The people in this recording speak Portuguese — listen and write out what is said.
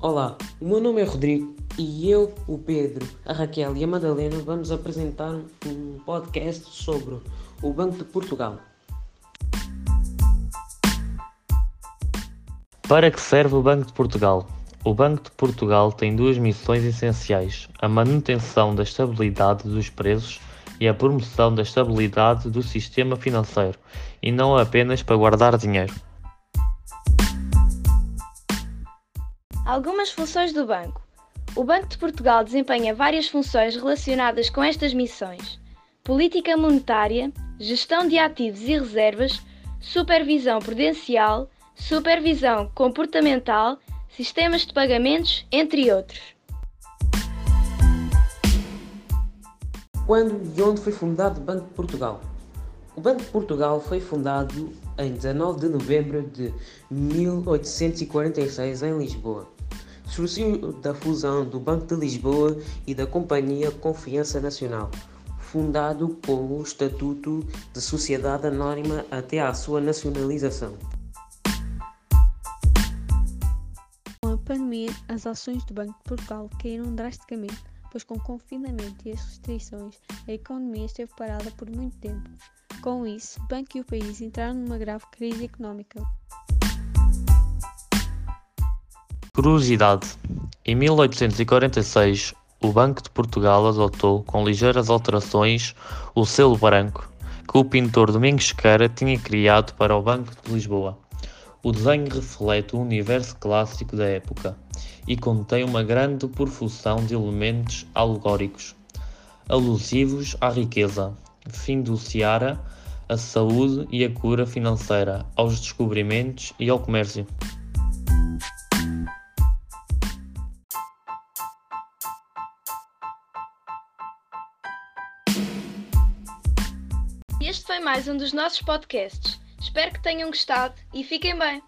Olá, o meu nome é Rodrigo e eu, o Pedro, a Raquel e a Madalena vamos apresentar um podcast sobre o Banco de Portugal. Para que serve o Banco de Portugal? O Banco de Portugal tem duas missões essenciais: a manutenção da estabilidade dos preços e a promoção da estabilidade do sistema financeiro, e não apenas para guardar dinheiro. Algumas funções do banco. O Banco de Portugal desempenha várias funções relacionadas com estas missões: política monetária, gestão de ativos e reservas, supervisão prudencial, supervisão comportamental, sistemas de pagamentos, entre outros. Quando e onde foi fundado o Banco de Portugal? O Banco de Portugal foi fundado em 19 de novembro de 1846 em Lisboa. Surgiu da fusão do Banco de Lisboa e da Companhia Confiança Nacional, fundado com o Estatuto de Sociedade Anónima até à sua nacionalização. Com a pandemia, as ações do Banco de Portugal caíram drasticamente, pois com o confinamento e as restrições, a economia esteve parada por muito tempo. Com isso, o banco e o país entraram numa grave crise económica. Curiosidade: em 1846, o Banco de Portugal adotou, com ligeiras alterações, o selo branco que o pintor Domingos Sequeira tinha criado para o Banco de Lisboa. O desenho reflete o universo clássico da época e contém uma grande profusão de elementos alegóricos, alusivos à riqueza, fim do Ceará, à saúde e à cura financeira, aos descobrimentos e ao comércio. Este foi mais um dos nossos podcasts. Espero que tenham gostado e fiquem bem!